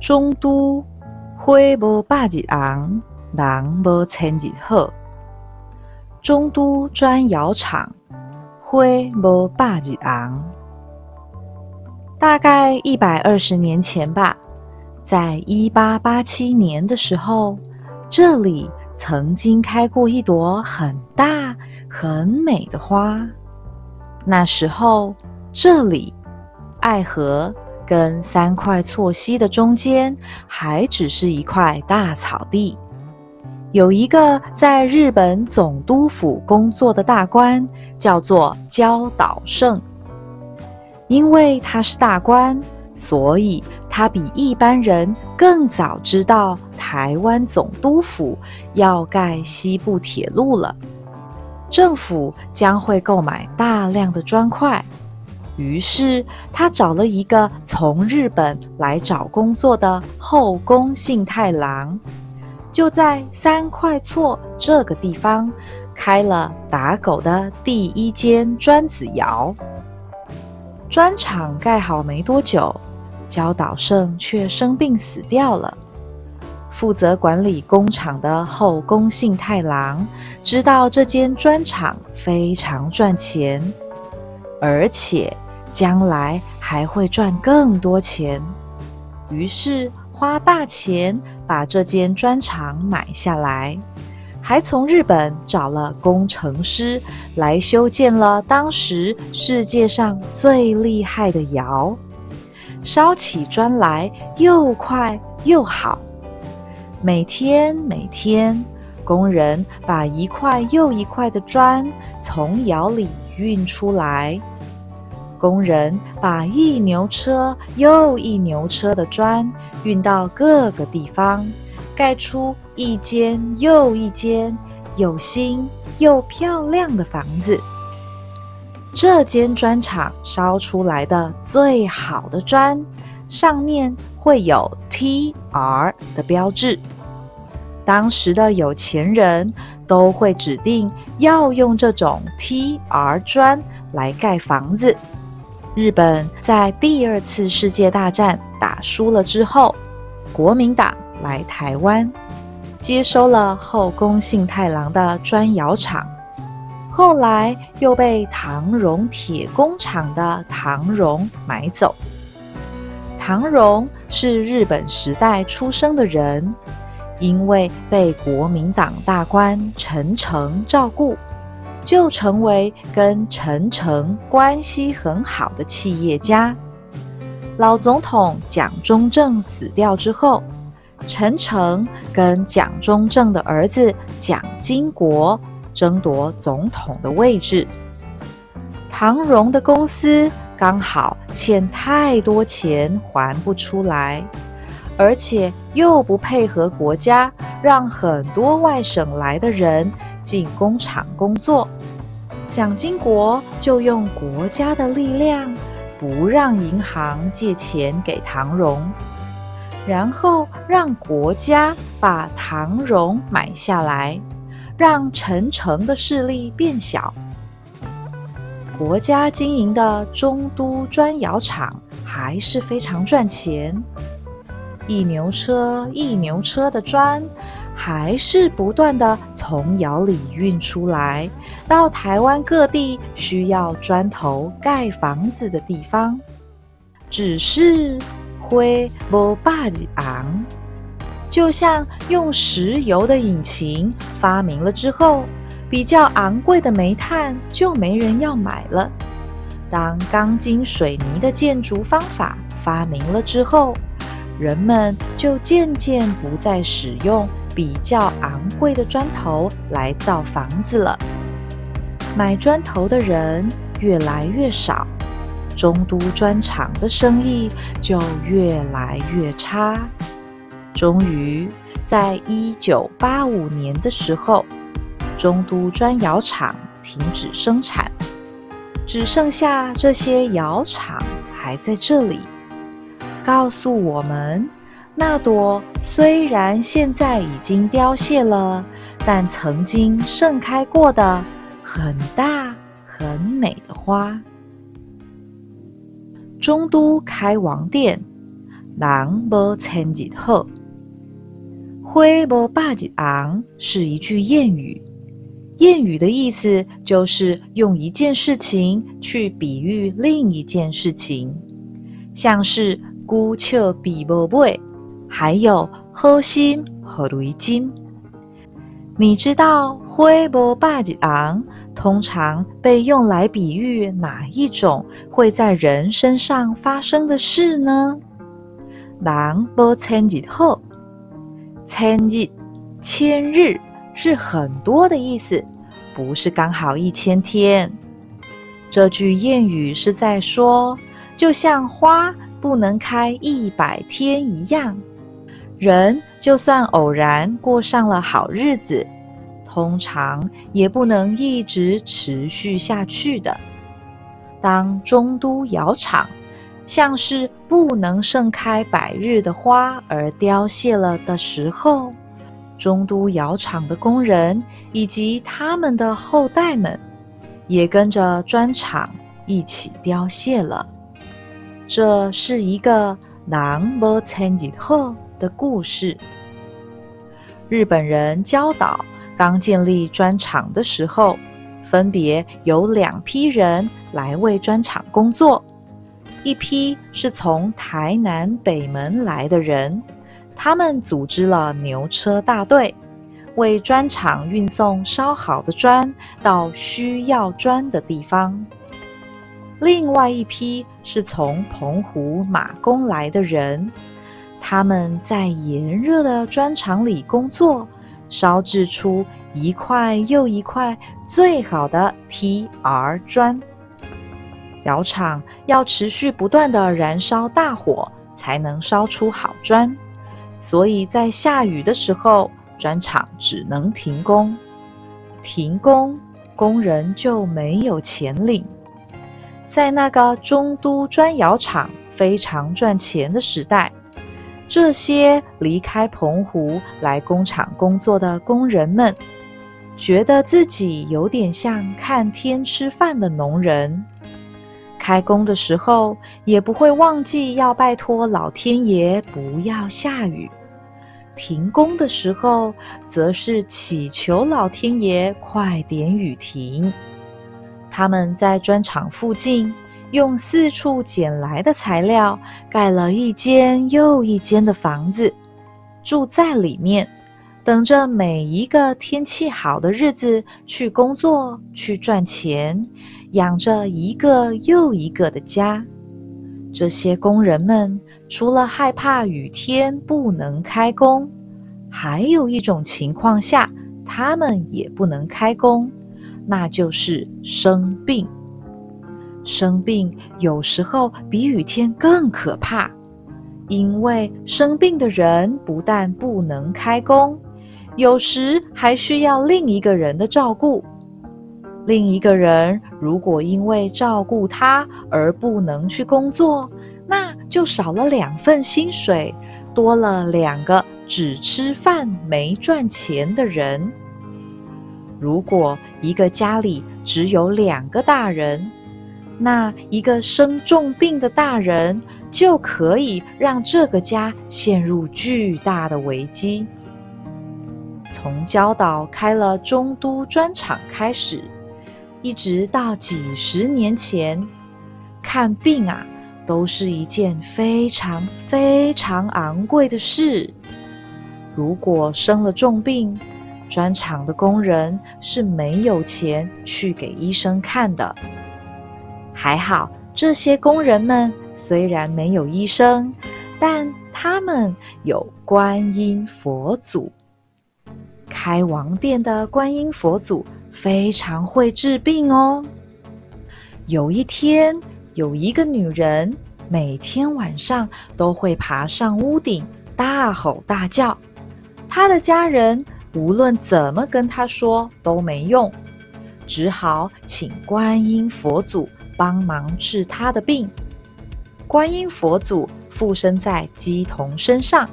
中都花无百日红，人无千日好。中都砖窑厂花无百日红。大概一百二十年前吧，在一八八七年的时候，这里曾经开过一朵很大、很美的花。那时候，这里爱河。跟三块错溪的中间，还只是一块大草地。有一个在日本总督府工作的大官，叫做焦岛胜。因为他是大官，所以他比一般人更早知道台湾总督府要盖西部铁路了，政府将会购买大量的砖块。于是他找了一个从日本来找工作的后宫信太郎，就在三块厝这个地方开了打狗的第一间砖子窑。砖厂盖好没多久，焦岛胜却生病死掉了。负责管理工厂的后宫信太郎知道这间砖厂非常赚钱，而且。将来还会赚更多钱，于是花大钱把这间砖厂买下来，还从日本找了工程师来修建了当时世界上最厉害的窑，烧起砖来又快又好。每天每天，工人把一块又一块的砖从窑里运出来。工人把一牛车又一牛车的砖运到各个地方，盖出一间又一间又新又漂亮的房子。这间砖厂烧出来的最好的砖，上面会有 T.R. 的标志。当时的有钱人都会指定要用这种 T.R. 砖来盖房子。日本在第二次世界大战打输了之后，国民党来台湾，接收了后宫信太郎的砖窑厂，后来又被唐荣铁工厂的唐荣买走。唐荣是日本时代出生的人，因为被国民党大官陈诚照顾。就成为跟陈诚关系很好的企业家。老总统蒋中正死掉之后，陈诚跟蒋中正的儿子蒋经国争夺总统的位置。唐荣的公司刚好欠太多钱还不出来，而且又不配合国家，让很多外省来的人。进工厂工作，蒋经国就用国家的力量，不让银行借钱给唐荣，然后让国家把唐荣买下来，让陈诚的势力变小。国家经营的中都砖窑厂还是非常赚钱，一牛车一牛车的砖。还是不断的从窑里运出来，到台湾各地需要砖头盖房子的地方。只是灰不霸日昂，就像用石油的引擎发明了之后，比较昂贵的煤炭就没人要买了。当钢筋水泥的建筑方法发明了之后，人们就渐渐不再使用。比较昂贵的砖头来造房子了，买砖头的人越来越少，中都砖厂的生意就越来越差。终于，在一九八五年的时候，中都砖窑厂停止生产，只剩下这些窑厂还在这里，告诉我们。那朵虽然现在已经凋谢了，但曾经盛开过的很大很美的花。中都开王店，人无千日好。花无百日红是一句谚语。谚语的意思就是用一件事情去比喻另一件事情，像是“孤丘比无尾”，还有“好心和雷金”。你知道“花无百日昂”通常被用来比喻哪一种会在人身上发生的事呢？“人无千日好”，千日，千日。是很多的意思，不是刚好一千天。这句谚语是在说，就像花不能开一百天一样，人就算偶然过上了好日子，通常也不能一直持续下去的。当中都窑厂像是不能盛开百日的花而凋谢了的时候，中都窑厂的工人以及他们的后代们，也跟着砖厂一起凋谢了。这是一个“狼不参日后”的故事。日本人教岛刚建立砖厂的时候，分别有两批人来为砖厂工作，一批是从台南北门来的人。他们组织了牛车大队，为砖厂运送烧好的砖到需要砖的地方。另外一批是从澎湖马公来的人，他们在炎热的砖厂里工作，烧制出一块又一块最好的 T-R 砖。窑厂要持续不断的燃烧大火，才能烧出好砖。所以在下雨的时候，砖厂只能停工。停工，工人就没有钱领。在那个中都砖窑厂非常赚钱的时代，这些离开澎湖来工厂工作的工人们，觉得自己有点像看天吃饭的农人。开工的时候也不会忘记要拜托老天爷不要下雨，停工的时候则是祈求老天爷快点雨停。他们在砖厂附近用四处捡来的材料盖了一间又一间的房子，住在里面，等着每一个天气好的日子去工作去赚钱。养着一个又一个的家，这些工人们除了害怕雨天不能开工，还有一种情况下他们也不能开工，那就是生病。生病有时候比雨天更可怕，因为生病的人不但不能开工，有时还需要另一个人的照顾。另一个人如果因为照顾他而不能去工作，那就少了两份薪水，多了两个只吃饭没赚钱的人。如果一个家里只有两个大人，那一个生重病的大人就可以让这个家陷入巨大的危机。从礁岛开了中都砖厂开始。一直到几十年前，看病啊，都是一件非常非常昂贵的事。如果生了重病，砖厂的工人是没有钱去给医生看的。还好，这些工人们虽然没有医生，但他们有观音佛祖。开王殿的观音佛祖。非常会治病哦。有一天，有一个女人，每天晚上都会爬上屋顶，大吼大叫。她的家人无论怎么跟她说都没用，只好请观音佛祖帮忙治她的病。观音佛祖附身在鸡童身上，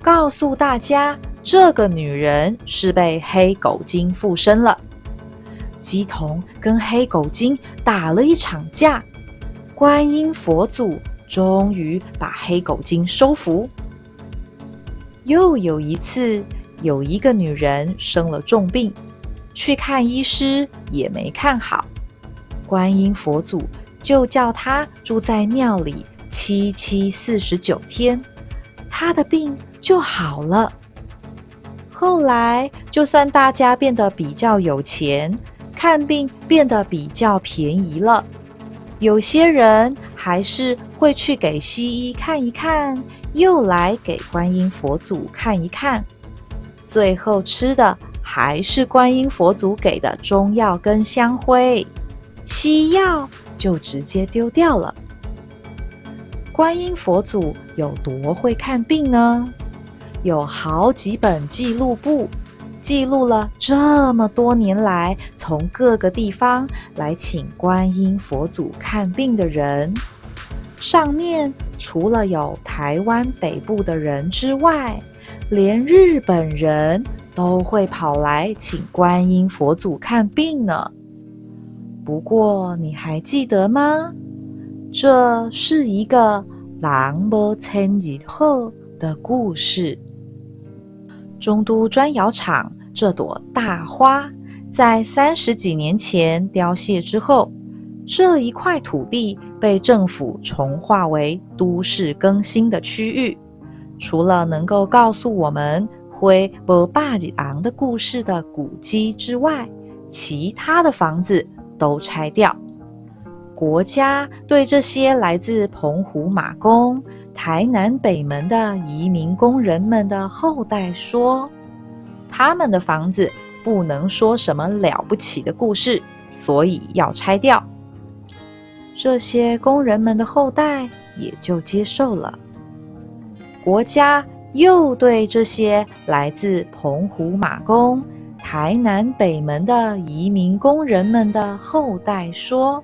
告诉大家，这个女人是被黑狗精附身了。鸡童跟黑狗精打了一场架，观音佛祖终于把黑狗精收服。又有一次，有一个女人生了重病，去看医师也没看好，观音佛祖就叫他住在庙里七七四十九天，他的病就好了。后来，就算大家变得比较有钱，看病变得比较便宜了，有些人还是会去给西医看一看。又来给观音佛祖看一看，最后吃的还是观音佛祖给的中药跟香灰，西药就直接丢掉了。观音佛祖有多会看病呢？有好几本记录簿，记录了这么多年来从各个地方来请观音佛祖看病的人。上面除了有台湾北部的人之外，连日本人都会跑来请观音佛祖看病呢。不过你还记得吗？这是一个狼波千日后的故事。中都砖窑厂这朵大花，在三十几年前凋谢之后，这一块土地。被政府重划为都市更新的区域，除了能够告诉我们灰波巴吉昂的故事的古迹之外，其他的房子都拆掉。国家对这些来自澎湖马公、台南北门的移民工人们的后代说，他们的房子不能说什么了不起的故事，所以要拆掉。这些工人们的后代也就接受了。国家又对这些来自澎湖马公、台南北门的移民工人们的后代说：“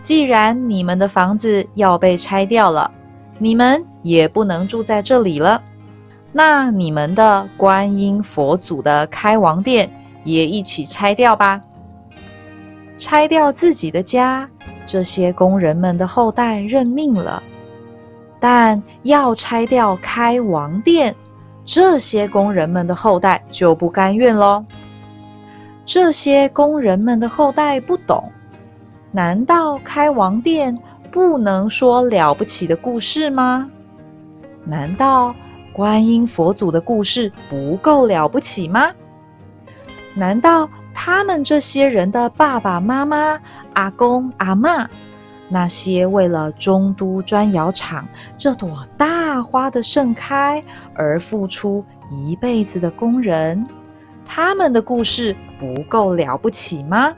既然你们的房子要被拆掉了，你们也不能住在这里了。那你们的观音佛祖的开王殿也一起拆掉吧，拆掉自己的家。”这些工人们的后代认命了，但要拆掉开王殿，这些工人们的后代就不甘愿喽。这些工人们的后代不懂，难道开王殿不能说了不起的故事吗？难道观音佛祖的故事不够了不起吗？难道？他们这些人的爸爸妈妈、阿公阿妈，那些为了中都砖窑厂这朵大花的盛开而付出一辈子的工人，他们的故事不够了不起吗？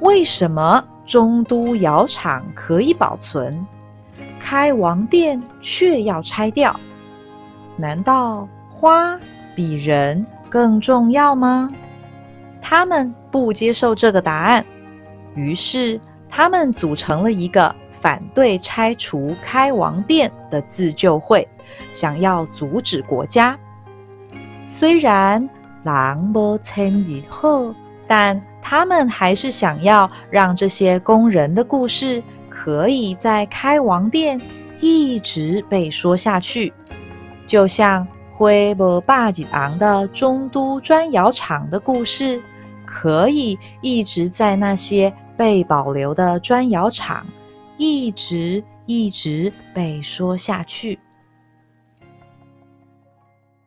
为什么中都窑厂可以保存，开王殿却要拆掉？难道花比人更重要吗？他们不接受这个答案，于是他们组成了一个反对拆除开王殿的自救会，想要阻止国家。虽然狼不参以后，但他们还是想要让这些工人的故事可以在开王殿一直被说下去，就像灰波霸吉昂的中都砖窑厂的故事。可以一直在那些被保留的砖窑厂，一直一直被说下去。